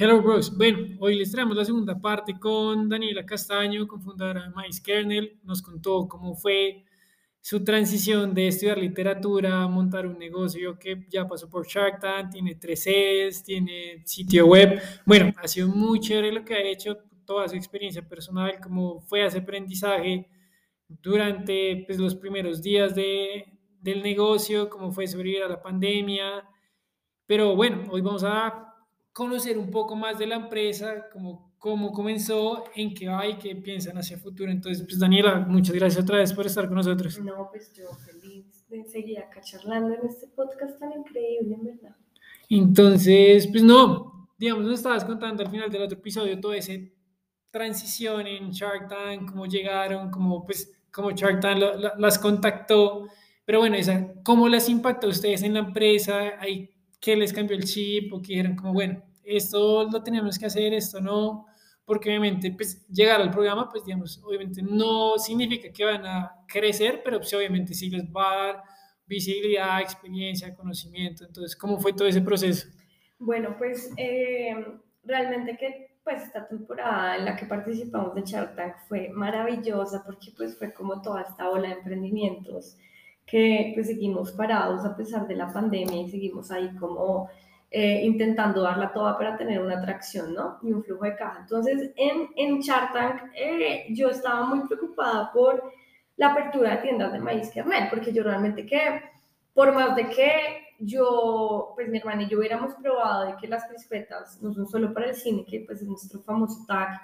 Hello Bros. Bueno, hoy les traemos la segunda parte con Daniela Castaño, cofundadora de Mais Kernel. Nos contó cómo fue su transición de estudiar literatura a montar un negocio que ya pasó por Shark Tank, tiene tres sedes, tiene sitio web. Bueno, ha sido muy chévere lo que ha hecho, toda su experiencia personal, cómo fue ese aprendizaje durante pues, los primeros días de, del negocio, cómo fue sobrevivir a la pandemia. Pero bueno, hoy vamos a conocer un poco más de la empresa, cómo, cómo comenzó, en qué va y qué piensan hacia el futuro. Entonces, pues Daniela, muchas gracias otra vez por estar con nosotros. No, pues yo feliz de seguir acá charlando en este podcast tan increíble, en verdad. Entonces, pues no, digamos, nos estabas contando al final del otro episodio todo ese transición en Shark Tank, cómo llegaron, cómo pues cómo Shark Tank las contactó, pero bueno, esa, ¿cómo las impactó a ustedes en la empresa? ¿Hay, ¿Qué les cambió el chip? ¿O qué dijeron como, bueno, esto lo tenemos que hacer, esto no, porque obviamente pues llegar al programa, pues digamos, obviamente no significa que van a crecer, pero pues obviamente sí les va a dar visibilidad, experiencia, conocimiento. Entonces, ¿cómo fue todo ese proceso? Bueno, pues eh, realmente que pues esta temporada en la que participamos de Shark Tank fue maravillosa porque pues fue como toda esta ola de emprendimientos que pues seguimos parados a pesar de la pandemia y seguimos ahí como eh, intentando darla toda para tener una atracción, ¿no? Y un flujo de caja. Entonces, en, en Shark Tank, eh, yo estaba muy preocupada por la apertura de tiendas de maíz kernel, porque yo realmente que, por más de que yo, pues mi hermana y yo hubiéramos probado de que las crispetas no son solo para el cine, que pues es nuestro famoso tag,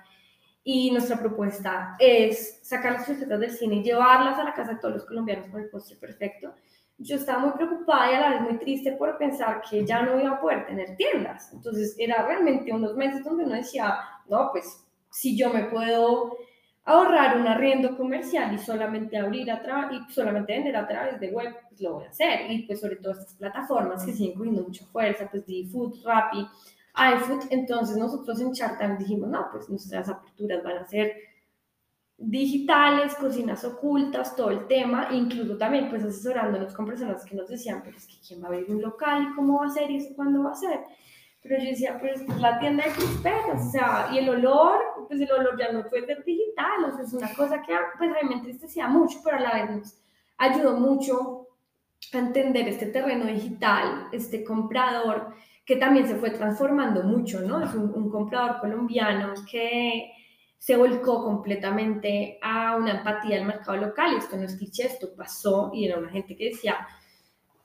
y nuestra propuesta es sacar las crispetas del cine y llevarlas a la casa de todos los colombianos con el postre perfecto yo estaba muy preocupada y a la vez muy triste por pensar que ya no iba a poder tener tiendas. Entonces era realmente unos meses donde uno decía, no, pues si yo me puedo ahorrar un arriendo comercial y solamente abrir a través y solamente vender a través de web, pues lo voy a hacer. Y pues sobre todo estas plataformas que siguen cogiendo mucha fuerza, pues D-Food, Rappi, iFood. Entonces nosotros en Chartan dijimos, no, pues nuestras aperturas van a ser digitales, cocinas ocultas, todo el tema, incluso también pues asesorándonos con personas que nos decían, pero es que quién va a abrir un local y cómo va a ser y eso cuándo va a ser. Pero yo decía, pues, pues la tienda de crispetas, o sea, y el olor, pues el olor ya no puede ser digital, o sea, es una cosa que pues realmente entristecía mucho, pero a la vez nos ayudó mucho a entender este terreno digital, este comprador que también se fue transformando mucho, ¿no? Es un, un comprador colombiano que se volcó completamente a una empatía del mercado local. Esto no es cliché, esto pasó y era una gente que decía,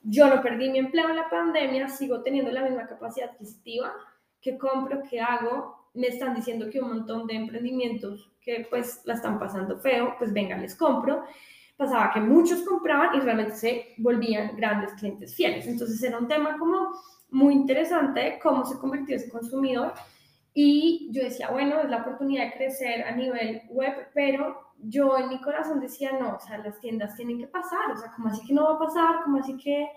yo no perdí mi empleo en la pandemia, sigo teniendo la misma capacidad adquisitiva, que compro, que hago, me están diciendo que un montón de emprendimientos que pues la están pasando feo, pues venga, les compro. Pasaba que muchos compraban y realmente se volvían grandes clientes fieles. Entonces era un tema como muy interesante cómo se convirtió ese consumidor. Y yo decía, bueno, es la oportunidad de crecer a nivel web, pero yo en mi corazón decía, no, o sea, las tiendas tienen que pasar, o sea, ¿cómo así que no va a pasar? ¿Cómo así que,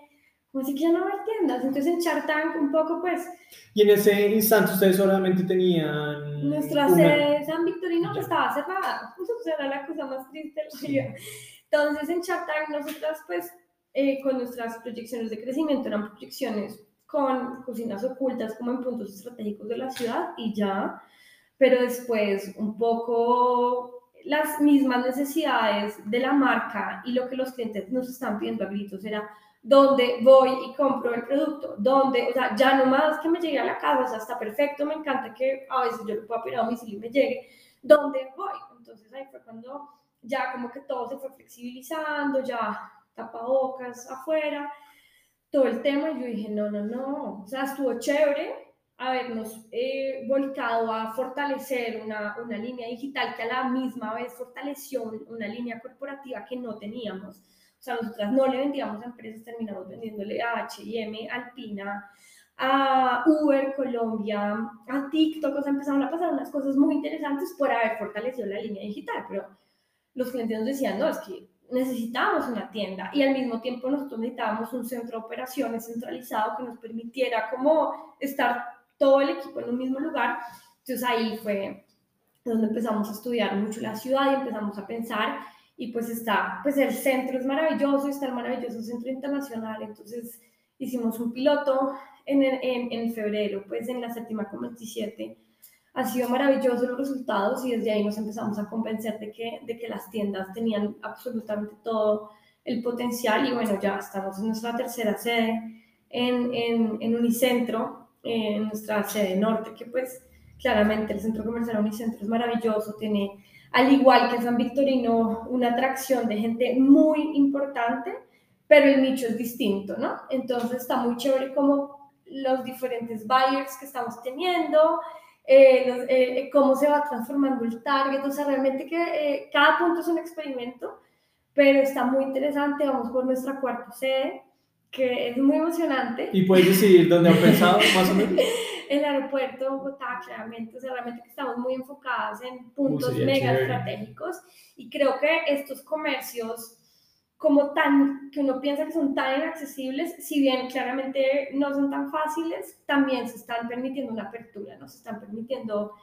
cómo así que ya no va a haber tiendas? Entonces en Chartank un poco, pues... Y en ese instante ustedes solamente tenían... Nuestra sede de San Victorino estaba cerrada, o sea, era la cosa más triste Entonces en Chartank nosotras, pues, eh, con nuestras proyecciones de crecimiento, eran proyecciones con cocinas ocultas como en puntos estratégicos de la ciudad y ya, pero después un poco las mismas necesidades de la marca y lo que los clientes nos están pidiendo a gritos era dónde voy y compro el producto, dónde, o sea, ya no más que me llegue a la casa, o sea, está perfecto, me encanta que a veces yo lo pueda pedir a domicilio y me llegue, ¿dónde voy? Entonces ahí fue cuando ya como que todo se fue flexibilizando, ya tapabocas afuera, todo el tema y yo dije, no, no, no, o sea, estuvo chévere habernos eh, volcado a fortalecer una, una, línea digital que a la misma vez fortaleció una línea corporativa que no teníamos. O sea, nosotras no le vendíamos a empresas, terminamos vendiéndole a H&M, Alpina, a Uber Colombia, a TikTok, o sea, empezaron a pasar unas cosas muy interesantes por haber fortalecido la línea digital, pero los clientes nos decían, no, es que necesitábamos una tienda y al mismo tiempo nosotros necesitábamos un centro de operaciones centralizado que nos permitiera como estar todo el equipo en un mismo lugar. Entonces ahí fue donde empezamos a estudiar mucho la ciudad y empezamos a pensar y pues está, pues el centro es maravilloso, está el maravilloso centro internacional, entonces hicimos un piloto en, en, en febrero, pues en la séptima con 27 ha sido maravilloso los resultados y desde ahí nos empezamos a convencer de que, de que las tiendas tenían absolutamente todo el potencial y bueno, ya estamos en nuestra tercera sede en, en, en Unicentro, en nuestra sede norte, que pues claramente el centro comercial Unicentro es maravilloso, tiene al igual que San Victorino una atracción de gente muy importante, pero el nicho es distinto, ¿no? Entonces está muy chévere como los diferentes buyers que estamos teniendo, eh, eh, eh, cómo se va transformando el target, o sea, realmente que cada punto es un experimento, pero está muy interesante, vamos por nuestra cuarta sede, que es muy emocionante. ¿Y puedes decir dónde han pensado, más o menos? el aeropuerto de Bogotá, claramente, o sea, realmente que estamos muy enfocadas en puntos mega estratégicos y creo que estos comercios como tan, que uno piensa que son tan inaccesibles, si bien claramente no son tan fáciles, también se están permitiendo una apertura, nos están permitiendo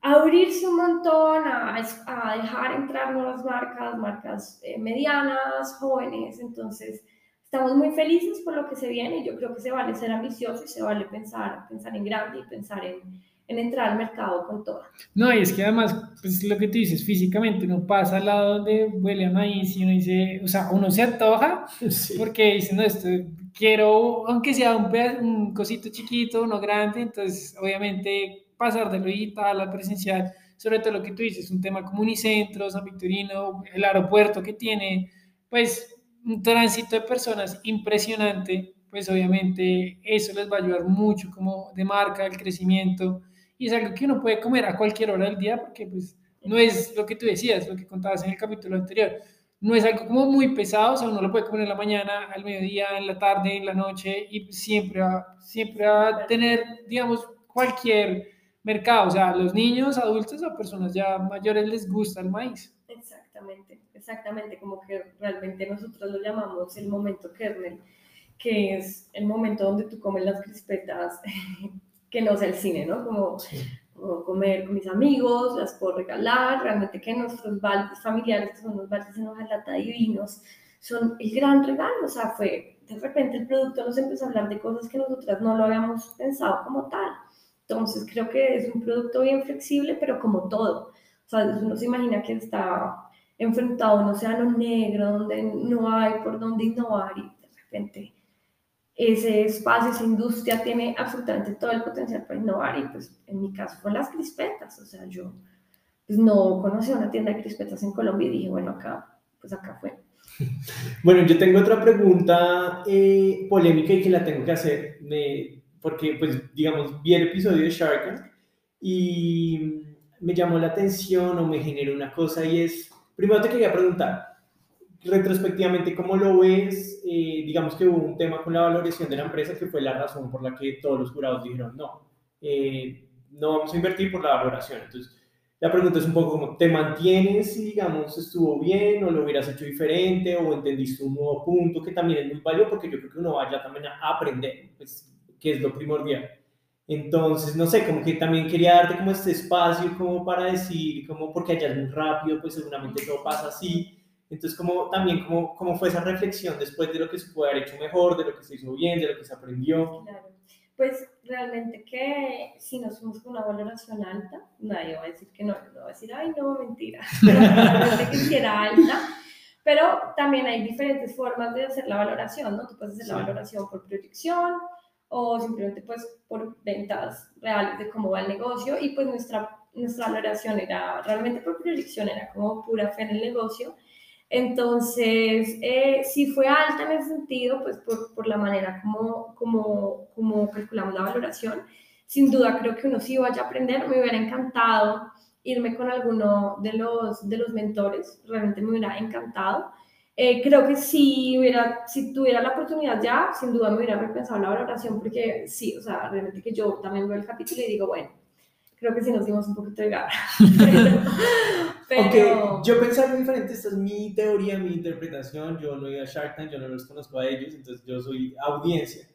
abrirse un montón, a, a dejar entrar nuevas marcas, marcas eh, medianas, jóvenes, entonces estamos muy felices por lo que se viene y yo creo que se vale ser ambicioso y se vale pensar, pensar en grande y pensar en, en entrar al mercado con todo. No, y es que además, pues lo que tú dices, físicamente uno pasa al lado donde huele a maíz y uno dice, o sea, uno se antoja porque dice, no, esto quiero, aunque sea un, un cosito chiquito, uno grande, entonces obviamente pasar de lo digital al presencial, sobre todo lo que tú dices, un tema como Unicentro, San Victorino, el aeropuerto que tiene, pues un tránsito de personas impresionante, pues obviamente eso les va a ayudar mucho como de marca, el crecimiento y es algo que uno puede comer a cualquier hora del día porque pues no es lo que tú decías, lo que contabas en el capítulo anterior, no es algo como muy pesado, o sea, uno lo puede comer en la mañana, al mediodía, en la tarde, en la noche y siempre siempre va a tener, digamos, cualquier mercado, o sea, los niños, adultos o personas ya mayores les gusta el maíz. Exactamente, exactamente, como que realmente nosotros lo llamamos el momento kernel, que es el momento donde tú comes las crispetas que no es el cine, ¿no? Como, comer con mis amigos, las puedo regalar, realmente que nuestros baldes familiares, que son los baldes en hojalata divinos, son el gran regalo, o sea, fue, de repente el producto nos empezó a hablar de cosas que nosotras no lo habíamos pensado como tal. Entonces creo que es un producto bien flexible, pero como todo. O sea, uno se imagina que está enfrentado a un océano negro donde no hay por dónde innovar y de repente ese espacio, esa industria tiene absolutamente todo el potencial para innovar y pues en mi caso con las crispetas, o sea, yo pues no conocía una tienda de crispetas en Colombia y dije, bueno, acá, pues acá fue. Bueno, yo tengo otra pregunta eh, polémica y que la tengo que hacer, porque pues digamos, vi el episodio de Shark Tank y me llamó la atención o me generó una cosa y es, primero te quería preguntar, retrospectivamente, ¿cómo lo ves? Eh, digamos que hubo un tema con la valoración de la empresa que fue la razón por la que todos los jurados dijeron no, eh, no vamos a invertir por la valoración. Entonces, la pregunta es un poco como, ¿te mantienes y digamos estuvo bien o lo hubieras hecho diferente o entendiste un nuevo punto que también es muy válido porque yo creo que uno vaya también a aprender, pues, que es lo primordial. Entonces, no sé, como que también quería darte como este espacio como para decir, como porque allá es muy rápido, pues seguramente todo pasa así entonces, como, también, ¿cómo, ¿cómo fue esa reflexión después de lo que se puede haber hecho mejor, de lo que se hizo bien, de lo que se aprendió? Claro. Pues realmente que si nos fuimos con una valoración alta, nadie va a decir que no, no va a decir, ay, no, mentira, realmente que hiciera alta. Pero también hay diferentes formas de hacer la valoración, ¿no? Tú puedes hacer la valoración por proyección o simplemente pues por ventas reales de cómo va el negocio y pues nuestra, nuestra valoración era realmente por proyección, era como pura fe en el negocio entonces, eh, si fue alta en ese sentido, pues por, por, la manera como, como, como calculamos la valoración, sin duda creo que uno sí vaya a aprender. Me hubiera encantado irme con alguno de los, de los mentores, realmente me hubiera encantado. Eh, creo que si, hubiera, si tuviera la oportunidad ya, sin duda me hubiera repensado la valoración, porque sí, o sea, realmente que yo también veo el capítulo y digo, bueno, creo que sí nos dimos un poquito de garra. Pero, yo pensaba muy diferente, esta es mi teoría, mi interpretación, yo no he ido a Shark Tank, yo no los conozco a ellos, entonces yo soy audiencia.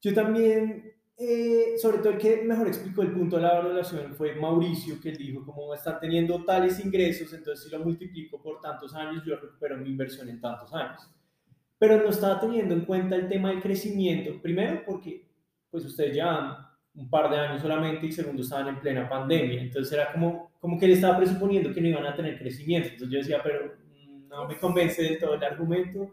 Yo también, eh, sobre todo el que mejor explicó el punto de la valoración fue Mauricio, que dijo, como están teniendo tales ingresos, entonces si lo multiplico por tantos años, yo recupero mi inversión en tantos años. pero no estaba teniendo en cuenta el tema del crecimiento. Primero porque pues ustedes llevan un par de años solamente y segundo estaban en plena pandemia, entonces era como, como que él estaba presuponiendo que no iban a tener crecimiento, entonces yo decía, pero mm, no me convence del todo el argumento.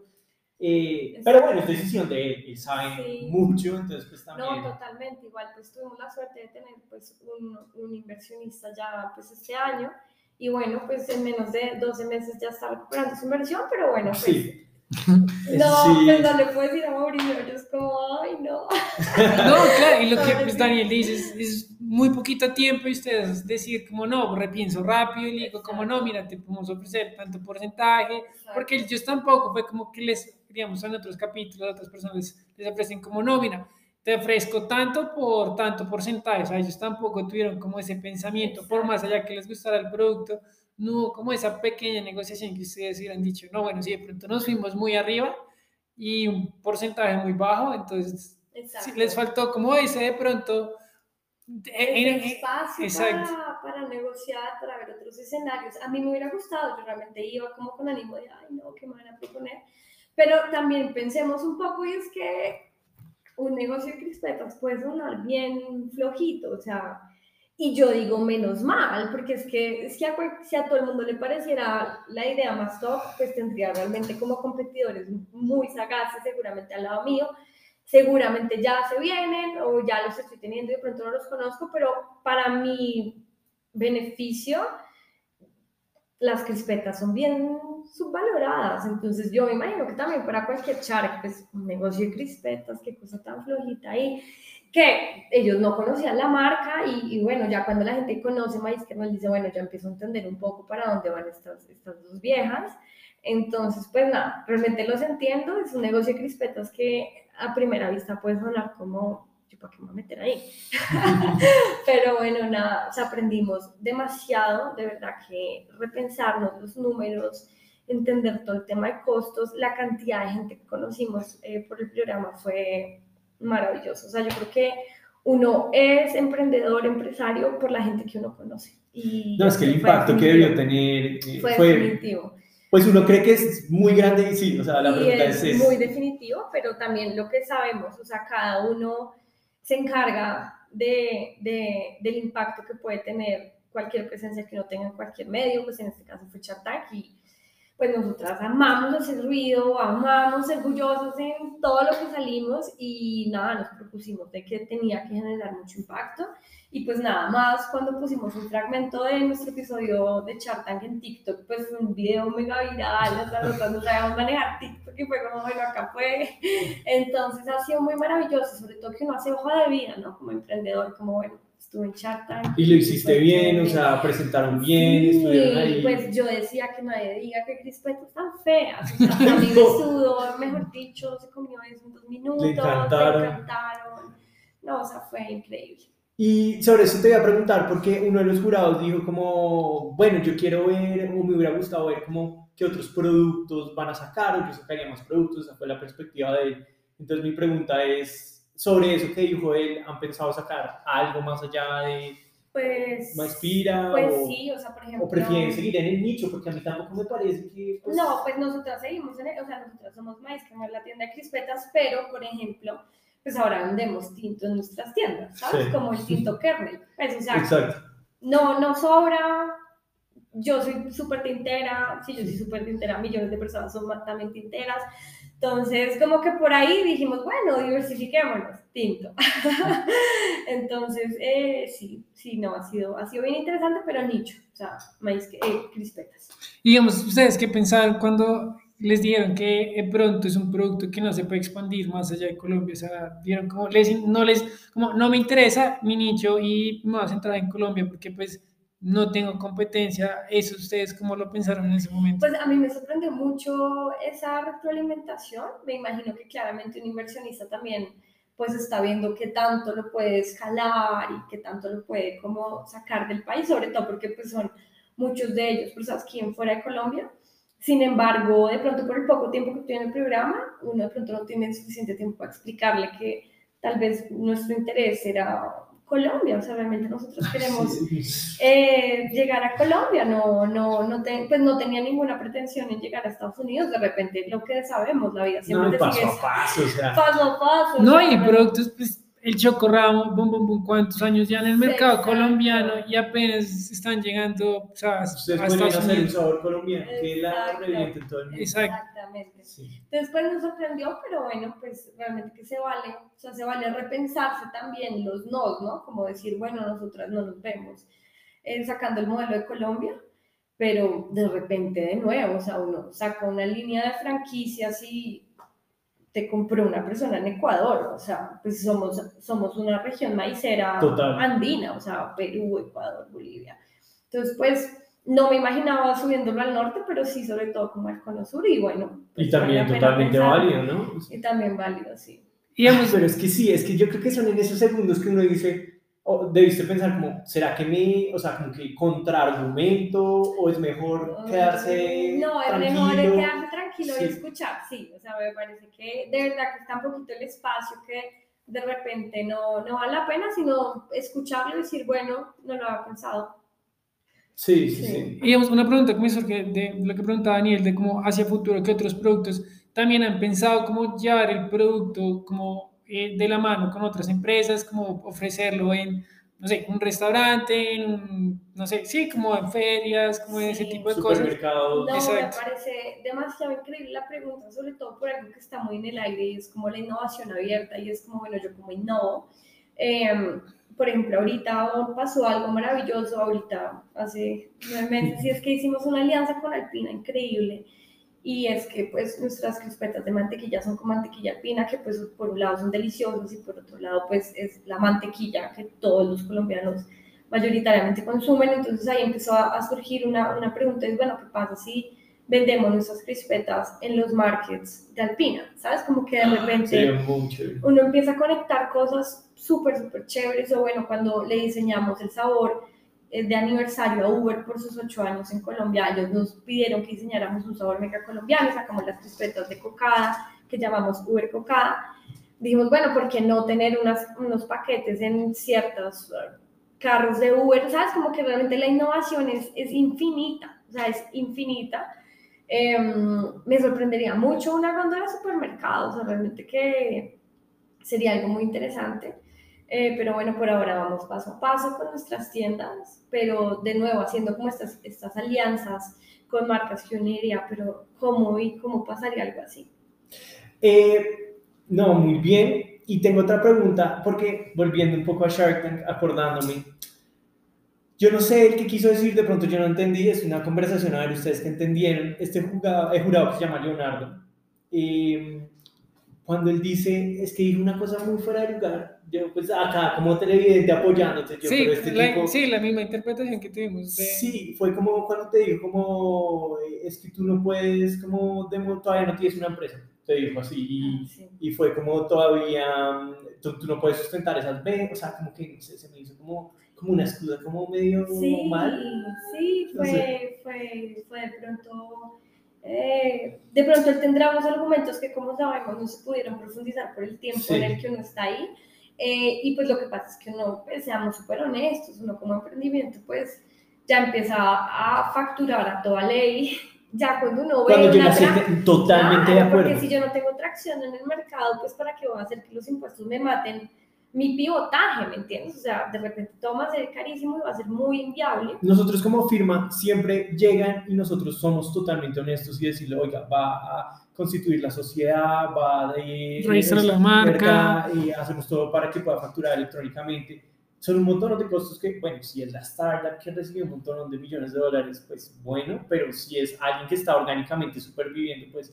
Eh, pero bueno, es decisión de él, él sabe mucho, entonces pues también... No, totalmente, igual pues tuvimos la suerte de tener pues un, un inversionista ya pues este año. Y bueno, pues en menos de 12 meses ya está recuperando su inversión, pero bueno, pues... Sí. No, pues no le puedes decir a Mauricio, yo es como, ay, no. No, claro, y lo que pues, Daniel dice es, es, muy poquito tiempo y ustedes decir como no, repienso rápido y le digo como no, mira, te podemos ofrecer tanto porcentaje, porque ellos tampoco fue como que les, digamos, en otros capítulos, a otras personas les ofrecen como no, mira, te ofrezco tanto por tanto porcentaje. O sea, ellos tampoco tuvieron como ese pensamiento, por más allá que les gustara el producto, no hubo como esa pequeña negociación que ustedes hubieran dicho, no, bueno, si de pronto nos fuimos muy arriba y un porcentaje muy bajo, entonces les faltó como ese de pronto... En, espacio para, para, negociar, para ver otros escenarios. A mí me hubiera gustado, yo realmente iba como con ánimo de, ay, no, ¿qué me van a proponer? Pero también pensemos un poco y es que un negocio de crispetas puede sonar bien flojito, o sea, y yo digo menos mal, porque es que si a, si a todo el mundo le pareciera la idea más top, pues tendría realmente como competidores muy sagaces seguramente al lado mío, seguramente ya se vienen o ya los estoy teniendo y de pronto no los conozco, pero para mi beneficio, las crispetas son bien subvaloradas. Entonces yo me imagino que también para cualquier charque, pues un negocio de crispetas, qué cosa tan flojita ahí, que ellos no conocían la marca y, bueno, ya cuando la gente conoce Maíz dice, bueno, ya empiezo a entender un poco para dónde van estas, estas dos viejas. Entonces, pues nada, realmente los entiendo, es un negocio de crispetas que a primera vista puede sonar como ¿para qué me voy a meter ahí? Pero bueno, nada, aprendimos demasiado, de verdad que repensarnos los números, entender todo el tema de costos, la cantidad de gente que conocimos eh, por el programa fue maravilloso. O sea, yo creo que uno es emprendedor, empresario por la gente que uno conoce. Y no, es que el impacto que debió tener eh, fue, definitivo. Pues uno cree que es muy grande y sí, o sea, la pregunta es, es, muy definitivo, pero también lo que sabemos, o sea, cada uno se encarga de, de, del impacto que puede tener cualquier presencia que uno tenga en cualquier medio, pues en este caso fue Chartac y pues nosotras amamos hacer ruido, amamos orgullosos en todo lo que salimos y nada, nos propusimos de que tenía que generar mucho impacto y pues nada más cuando pusimos un fragmento de nuestro episodio de Chartank en TikTok, pues un video mega viral, nosotros no sabíamos manejar TikTok y fue como, bueno, acá fue. Entonces ha sido muy maravilloso, sobre todo que uno hace hoja de vida, ¿no? Como emprendedor, como bueno, estuve en Shark Y lo hiciste bien, o sea, presentaron bien, sí, estuvieron ahí. pues yo decía que nadie diga que Crispetas tan feas. O sea, a mí me sudó, mejor dicho, se comió eso en dos minutos, le encantaron. Le encantaron. No, o sea, fue increíble. Y sobre eso te voy a preguntar, porque uno de los jurados dijo como, bueno, yo quiero ver, o me hubiera gustado ver como qué otros productos van a sacar, o yo sacaría más productos, esa fue la perspectiva de él. Entonces mi pregunta es, sobre eso que dijo él, ¿han pensado sacar algo más allá de pues, Maespira? Pues o, sí, o sea, por ejemplo... ¿O prefieren seguir en el nicho? Porque a mí tampoco me parece que... Pues... No, pues nosotras seguimos en el, o sea, nosotras somos Maestra, no es la tienda de crispetas, pero, por ejemplo, pues ahora vendemos tinto en nuestras tiendas, ¿sabes? Como el tinto kernel. Pues, o sea, Exacto. No, no sobra, yo soy súper tintera, sí, yo soy súper tintera, millones de personas son también tinteras, entonces, como que por ahí dijimos, bueno, diversifiquémonos, tinto. Entonces, eh, sí, sí, no, ha sido, ha sido bien interesante, pero nicho, o sea, maíz, eh, crispetas. digamos, ¿ustedes qué pensaron cuando les dijeron que pronto es un producto que no se puede expandir más allá de Colombia? O sea, vieron como, les, no les, como, no me interesa mi nicho y me voy a centrar en Colombia porque pues no tengo competencia. ¿Eso ustedes cómo lo pensaron en ese momento? Pues a mí me sorprendió mucho esa retroalimentación. Me imagino que claramente un inversionista también pues está viendo qué tanto lo puede escalar y qué tanto lo puede como sacar del país, sobre todo porque pues son muchos de ellos personas que fuera de Colombia. Sin embargo, de pronto por el poco tiempo que en el programa, uno de pronto no tiene suficiente tiempo para explicarle que tal vez nuestro interés era Colombia, o sea, realmente nosotros queremos eh, llegar a Colombia, no, no, no, pues no tenía ninguna pretensión en llegar a Estados Unidos, de repente lo que sabemos, la vida siempre no, paso a paso, o sea. paso a paso. No, y productos, pues el chocorramo, bum, bum, bum, cuántos años ya en el mercado colombiano y apenas están llegando o sea, Ustedes a Estados hacer un sabor colombiano, que la reviente todo el mundo. Exactamente. Entonces, pues nos sorprendió, pero bueno, pues realmente que se vale, o sea, se vale repensarse también los nos, ¿no? Como decir, bueno, nosotras no nos vemos eh, sacando el modelo de Colombia, pero de repente de nuevo, o sea, uno saca una línea de franquicias y te compró una persona en Ecuador, o sea, pues somos, somos una región maicera andina, o sea, Perú, Ecuador, Bolivia. Entonces, pues, no me imaginaba subiéndolo al norte, pero sí, sobre todo como al cono sur, y bueno. Pues, y también totalmente válido, ¿no? Y también válido, sí. Y pero es que sí, es que yo creo que son en esos segundos que uno dice, o debiste pensar como, ¿será que me, o sea, como que contraargumento o es mejor quedarse No, es mejor quedarse tranquilo y escuchar, sí, o sea, me parece que de verdad que está un poquito el espacio que de repente no, no vale la pena, sino escucharlo y decir, bueno, no lo había pensado. Sí, sí, sí. Y digamos, una pregunta que me surge de lo que preguntaba Daniel, de cómo hacia futuro, qué otros productos también han pensado cómo llevar el producto como eh, de la mano con otras empresas, como ofrecerlo en, no sé, un restaurante, en no sé, sí, como en ferias, como en ese tipo de cosas. No, me parece demasiado increíble la pregunta, sobre todo por algo que está muy en el aire y es como la innovación abierta y es como, bueno, yo como innovo. Eh, por ejemplo, ahorita pasó algo maravilloso, ahorita hace nueve meses, y es que hicimos una alianza con Alpina increíble y es que pues nuestras crispetas de mantequilla son con mantequilla alpina, que pues por un lado son deliciosas y por otro lado pues es la mantequilla que todos los colombianos mayoritariamente consumen, entonces ahí empezó a, surgir una, una pregunta, es bueno, ¿qué pasa si vendemos nuestras crispetas en los markets de Alpina? ¿Sabes? Como que de ah, repente uno empieza a conectar cosas súper, súper chéveres, o bueno, cuando le diseñamos el sabor, de aniversario a Uber por sus ocho años en Colombia. Ellos nos pidieron que diseñáramos un sabor mega colombiano, sacamos las crispetas de cocada que llamamos Uber Cocada. Dijimos, bueno, ¿por qué no tener unas, unos paquetes en ciertos uh, carros de Uber? ¿Sabes? Como que realmente la innovación es, es infinita, o sea, es infinita. Em, me sorprendería mucho una gondola de supermercados, o sea, realmente que sería algo muy interesante. Eh, pero bueno, por ahora vamos paso a paso con nuestras tiendas, pero de nuevo haciendo como estas, estas alianzas con marcas que uniría, pero ¿cómo y cómo pasaría algo así? Eh, no, muy bien. Y tengo otra pregunta, porque volviendo un poco a Shark Tank, acordándome, yo no sé el que quiso decir, de pronto yo no entendí, es una conversación, a ver ustedes que entendieron, este jurado, el jurado que se llama Leonardo, eh, cuando él dice, es que dijo una cosa muy fuera de lugar, yo pues acá como televidente apoyándote, yo, sí, pero este la, sí, la misma interpretación que tuvimos. Sí, fue como cuando te dijo como, es que tú no puedes, como, todavía no tienes una empresa, te dijo así, y, ah, y fue como todavía, tú, tú, no puedes sustentar esas ventas, o sea, como que se me hizo como, como una excusa, como medio sí, mal. Sí, fue, fue, fue de pronto... Eh, de pronto él tendrá unos argumentos que como sabemos no se pudieron profundizar por el tiempo en el que uno está ahí, eh, y pues lo que pasa es que uno, pues, seamos súper honestos, uno como emprendimiento, pues ya empieza a facturar a toda ley. Ya cuando uno ve. Cuando una totalmente de acuerdo. Porque si yo no tengo tracción en el mercado, pues para qué voy a hacer que los impuestos me maten mi pivotaje, ¿me entiendes? O sea, de repente todo va a ser carísimo y va a ser muy inviable. Nosotros como firma siempre llegan y nosotros somos totalmente honestos y decirle, oiga, va a constituir la sociedad, va a registrar la marca y hacemos todo para que pueda facturar electrónicamente. Son un montón de costos que, bueno, si es la startup que recibe un montón de millones de dólares, pues bueno, pero si es alguien que está orgánicamente superviviendo, pues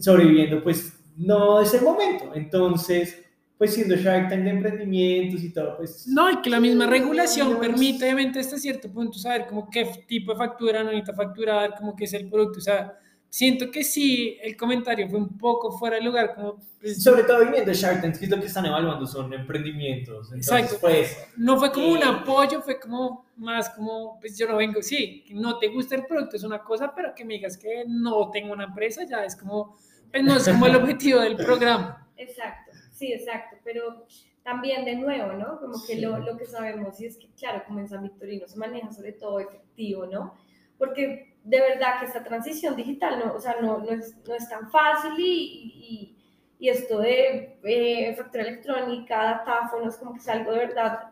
sobreviviendo, pues no es el momento. Entonces, pues siendo Shark Tank de emprendimientos y todo, pues... No, y que la misma regulación permite, obviamente, hasta cierto punto, saber como qué tipo de factura no necesita facturar, como qué es el producto, o sea, siento que sí, el comentario fue un poco fuera de lugar, como... Pues, Sobre todo viniendo Shark Tank, que es lo que están evaluando son emprendimientos, Exacto. pues... No fue como un apoyo, fue como más como, pues yo no vengo, sí, no te gusta el producto es una cosa, pero que me digas que no tengo una empresa, ya es como, pues no es como el objetivo del programa. Exacto. Sí, exacto, pero también de nuevo, ¿no? Como que lo, lo, que sabemos y es que, claro, como en San Victorino se maneja sobre todo efectivo, ¿no? Porque de verdad que esta transición digital, no, o sea, no, no, es, no es tan fácil y, y, y esto de eh, factura electrónica, datáfonos, como que es algo de verdad,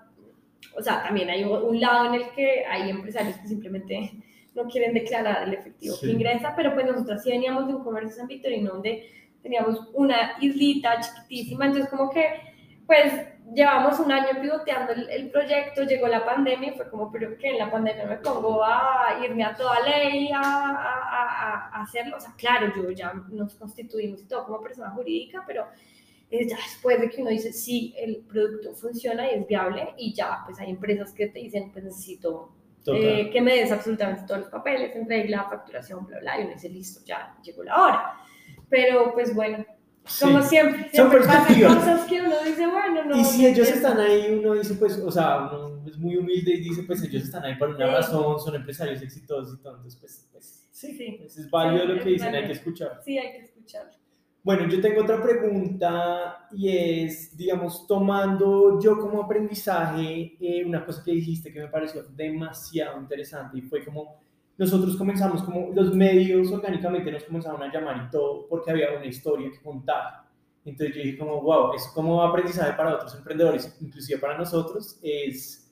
o sea, también hay un lado en el que hay empresarios que simplemente no quieren declarar el efectivo que ingresa, pero pues nosotros sí veníamos de un comercio San Victorino donde teníamos una islita chiquitísima, entonces como que pues llevamos un año pivoteando el, proyecto, llegó la pandemia y fue como, pero que en la pandemia me pongo a irme a toda ley a, a, a, hacerlo. O sea, claro, yo ya nos constituimos y todo como persona jurídica, pero es ya después de que uno dice, sí, el producto funciona y es viable y ya, pues hay empresas que te dicen, pues necesito eh, que me des absolutamente todos los papeles, en regla, facturación, bla, bla, y uno dice, listo, ya llegó la hora. Pero pues bueno, como siempre, siempre Son perspectivas. cosas que uno dice, bueno, no. Y si ellos están ahí, uno dice, pues, o sea, uno es muy humilde y dice, pues ellos están ahí por una razón, son empresarios exitosos y todo. Entonces, pues, pues sí, sí. Pues, es válido lo que dicen, hay que escuchar. Sí, hay que escuchar. Bueno, yo tengo otra pregunta y es, digamos, tomando yo como aprendizaje eh, una cosa que dijiste que me pareció demasiado interesante y fue como nosotros comenzamos como los medios orgánicamente nos comenzaron a llamar y todo porque había una historia que contar. Entonces yo dije como, wow, es como aprendizaje para otros emprendedores, inclusive para nosotros, es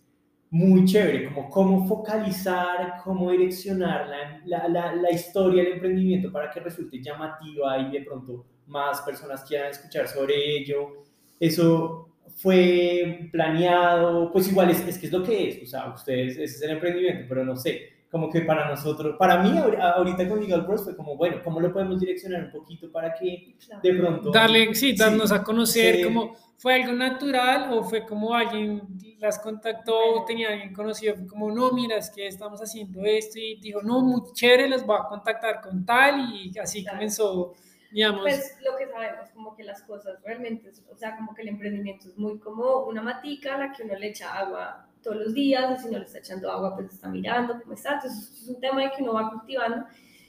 muy chévere, como cómo focalizar, cómo direccionar la, la, la, historia del emprendimiento para que resulte llamativa y de pronto más personas quieran escuchar sobre ello. Eso fue planeado, pues igual es, es que es lo que es, o sea, ustedes, ese es el emprendimiento, pero no sé, como que para nosotros, para mí ahorita con Legal Bros fue como, bueno, ¿cómo lo podemos direccionar un poquito para que de pronto... Darle, sí, darnos a conocer, como fue algo natural o fue como alguien las contactó, tenía alguien conocido, como, no, mira, es que estamos haciendo esto y dijo, no, muy chévere, las voy a contactar con tal y así comenzó, digamos... Pues lo que sabemos, como que las cosas realmente, o sea, como que el emprendimiento es muy como una matica a la que uno le echa agua todos los días, si no le está echando agua, pues está mirando cómo está. Entonces, es un tema de que uno va cultivando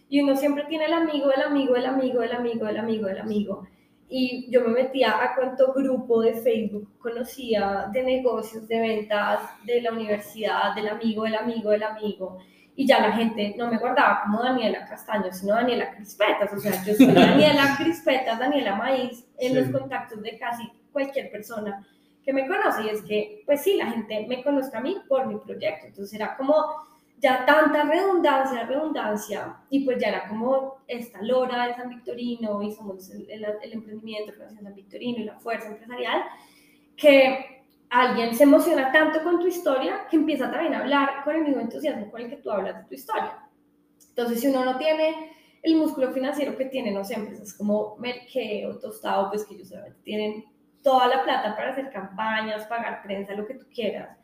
y uno siempre tiene el amigo, el amigo, el amigo, el amigo, el amigo, el amigo. Y yo me metía a cuánto grupo de Facebook conocía de negocios, de ventas, de la universidad, del amigo, del amigo, del amigo. Y ya la gente no me guardaba como Daniela Castaño, sino Daniela Crispetas. O sea, yo soy Daniela Crispetas, Daniela Maíz, en los contactos de casi cualquier persona que me conoce y es que, pues sí, la gente me conozca a mí por mi proyecto. Entonces era como ya tanta redundancia, redundancia, y pues ya era como esta lora de San Victorino y somos el, el, emprendimiento de San Victorino y la fuerza empresarial, que alguien se emociona tanto con tu historia que empieza también a hablar con el mismo entusiasmo con el que tú hablas de tu historia. Entonces, si uno no tiene el músculo financiero que tienen, no empresas como Merke o Tostado, pues que ellos tienen toda la plata para hacer campañas, pagar prensa, lo que tú quieras.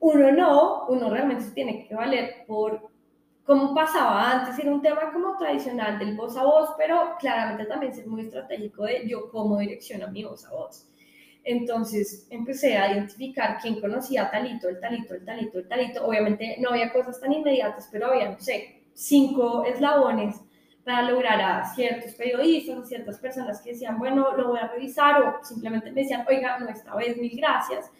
Uno no, uno realmente se tiene que valer por cómo pasaba antes, era un tema como tradicional del voz a voz, pero claramente también ser muy estratégico de yo cómo direcciono mi voz a voz. Entonces empecé a identificar quién conocía talito, el talito, el talito, el talito. Obviamente no había cosas tan inmediatas, pero había, no sé, cinco eslabones para lograr a ciertos periodistas o ciertas personas que decían, bueno, lo voy a revisar o simplemente me decían, oiga, no, esta vez mil gracias.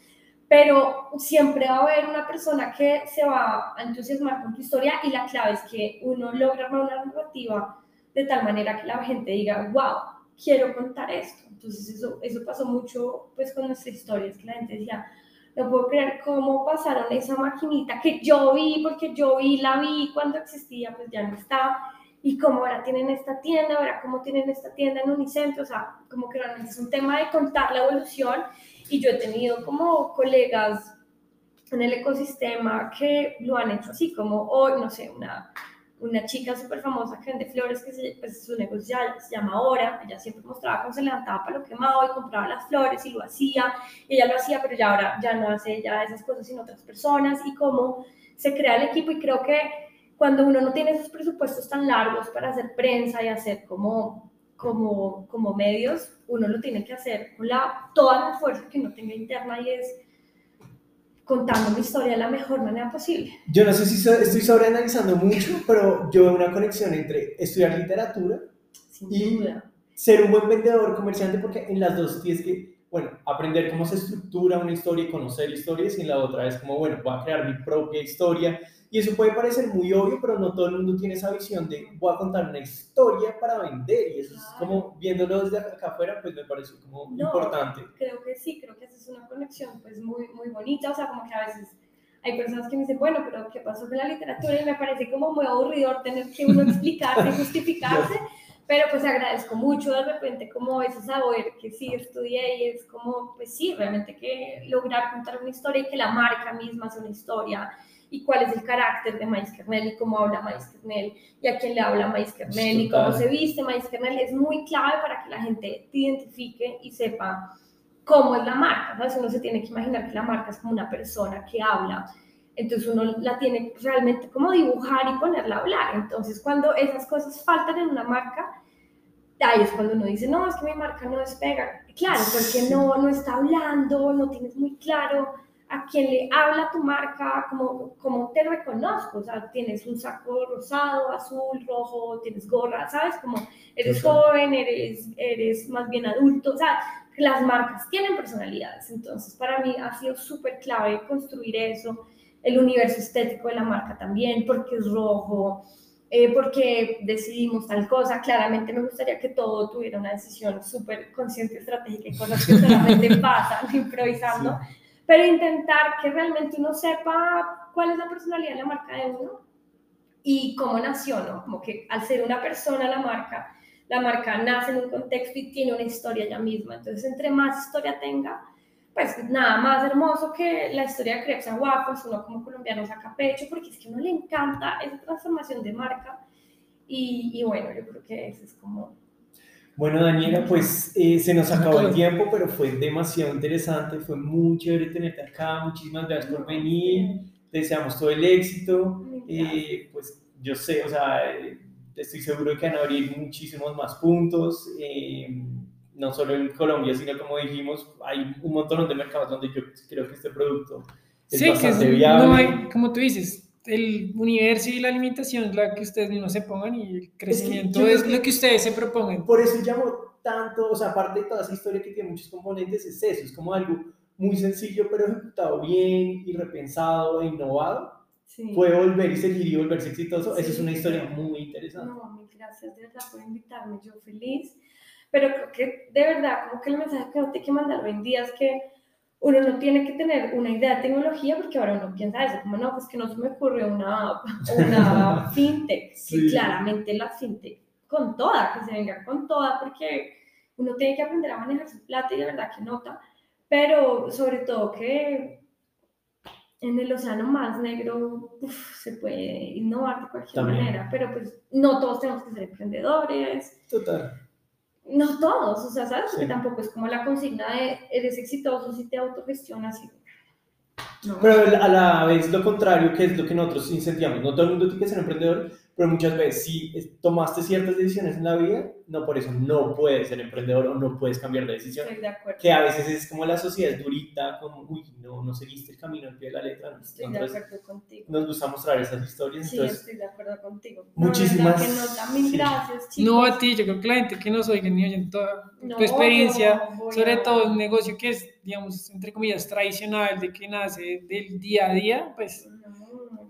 Pero siempre va a haber una persona que se va a entusiasmar con tu historia y la clave es que uno logra una narrativa de tal manera que la gente diga, wow, quiero contar esto. Entonces eso, eso pasó mucho pues con nuestra historia, es que la gente decía, no puedo creer cómo pasaron esa maquinita que yo vi, porque yo vi, la vi cuando existía, pues ya no está y como ahora tienen esta tienda, ahora cómo tienen esta tienda en Unicentro, o sea, como que realmente es un tema de contar la evolución. Y yo he tenido como colegas en el ecosistema que lo han hecho así, como hoy, no sé, una, una chica súper famosa que vende flores, que se, pues, su negocio se llama Ahora, ella siempre mostraba cómo se levantaba para lo quemado y compraba las flores y lo hacía, y ella lo hacía, pero ya ahora ya no hace ya esas cosas sino otras personas, y cómo se crea el equipo, y creo que cuando uno no tiene esos presupuestos tan largos para hacer prensa y hacer como, como, como medios, uno lo tiene que hacer con la, toda la fuerza que uno tenga interna y es contando mi historia de la mejor manera posible. Yo no sé si estoy sobreanalizando mucho, pero yo veo una conexión entre estudiar literatura y ser un buen vendedor, comerciante, porque en las dos tienes que bueno, aprender cómo se estructura una historia y conocer historias, y la otra es como, bueno, voy a crear mi propia historia. Y eso puede parecer muy obvio, pero no todo el mundo tiene esa visión de voy a contar una historia para vender. Y eso es como, viéndolo desde acá afuera, pues me parece como importante. Creo que sí, creo que esa es una conexión pues muy, muy bonita. O sea, como que a veces hay personas que me dicen, bueno, pero ¿qué pasó con la literatura? Y me parece como muy aburridor tener que uno explicarse, justificarse pero pues agradezco mucho de repente como ese saber que sí estudié y es como, pues sí, realmente que lograr contar una historia y que la marca misma sea una historia y cuál es el carácter de Mais Kernel y cómo habla Mais Kernel y a quién le habla Mais Kernel y cómo se viste Mais Kernel es muy clave para que la gente te identifique y sepa cómo es la marca, ¿sabes? Uno se tiene que imaginar que la marca es como una persona que habla entonces uno la tiene realmente como dibujar y ponerla a hablar. Entonces cuando esas cosas faltan en una marca, ahí es cuando uno dice, no, es que mi marca no despega. Claro, porque no, no está hablando, no tienes muy claro a quién le habla tu marca, cómo, cómo te reconozco. O sea, tienes un saco rosado, azul, rojo, tienes gorra, ¿sabes? Como eres joven, eres, eres más bien adulto. O sea, las marcas tienen personalidades. Entonces, para mí ha sido súper clave construir eso el universo estético de la marca también, porque es rojo, eh, porque decidimos tal cosa. Claramente me gustaría que todo tuviera una decisión súper consciente, estratégica y cosas que solamente pasan improvisando, pero intentar que realmente uno sepa cuál es la personalidad de la marca de uno y cómo nació, ¿no? Como que al ser una persona la marca, la marca nace en un contexto y tiene una historia ya misma. Entonces, entre más historia tenga, pues nada más hermoso que la historia de Crepes and Waffles, uno como colombiano saca pecho, porque es que a uno le encanta esa transformación de marca. Y, y bueno, yo creo que eso es como... Bueno, Daniela, pues eh, se nos acabó el tiempo, pero fue demasiado interesante, fue muy chévere tenerte acá, muchísimas gracias por venir, te deseamos todo el éxito, eh, pues yo sé, o sea, eh, estoy seguro de que van a abrir muchísimos más puntos. Eh, no solo en Colombia, sino como dijimos, hay un montón de mercados donde yo creo que este producto es sí, bastante que viable. No hay, como tú dices, el universo y la alimentación es la que ustedes mismos se pongan y el crecimiento es, lo que ustedes se propongan. Por eso llamo tanto, o sea, aparte de toda esa historia que tiene muchos componentes, es eso, es como algo muy sencillo, pero ejecutado bien y repensado e innovado. Puede volver y seguir y volverse exitoso. Esa es una historia muy interesante. No, mil gracias de verdad por invitarme. Yo feliz pero creo que de verdad, como que el mensaje que uno tiene que mandar hoy en día es que uno no tiene que tener una idea de tecnología porque ahora uno piensa eso, como no, pues que no se me ocurre una, una fintech, sí. claramente la fintech con toda, que se venga con toda porque uno tiene que aprender a manejar su plata y de verdad que nota, pero sobre todo que en el océano más negro se puede innovar de cualquier manera, pero pues no todos tenemos que ser emprendedores. Total no todos, o sea, ¿sabes? Porque tampoco es como la consigna de eres exitoso si te autogestionas. Pero a la vez lo contrario, que es lo que nosotros incentivamos. No todo el mundo tiene que ser emprendedor, pero muchas veces si tomaste ciertas decisiones en la vida, no por eso no puedes ser emprendedor o no puedes cambiar de decisión. Estoy de acuerdo. Que a veces es como la sociedad es durita, como, uy, no, no seguiste el camino al pie de la letra. Estoy de acuerdo contigo. Nos gusta mostrar esas historias. Sí, estoy de acuerdo contigo. Muchísimas no, gracias, chicos. No a ti, yo creo que la gente que nos oiga ni oyen toda tu experiencia, sobre todo un negocio que es, digamos, entre comillas, tradicional, de que nace del día a día, pues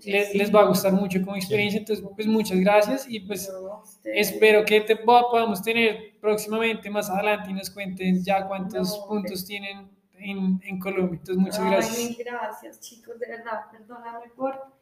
les, les, va a gustar mucho como experiencia. Entonces, pues muchas gracias y pues espero que te podamos tener próximamente más adelante y nos cuenten ya cuántos puntos tienen en, en, Colombia. Entonces, muchas gracias. Ay, gracias, chicos, de verdad, perdóname por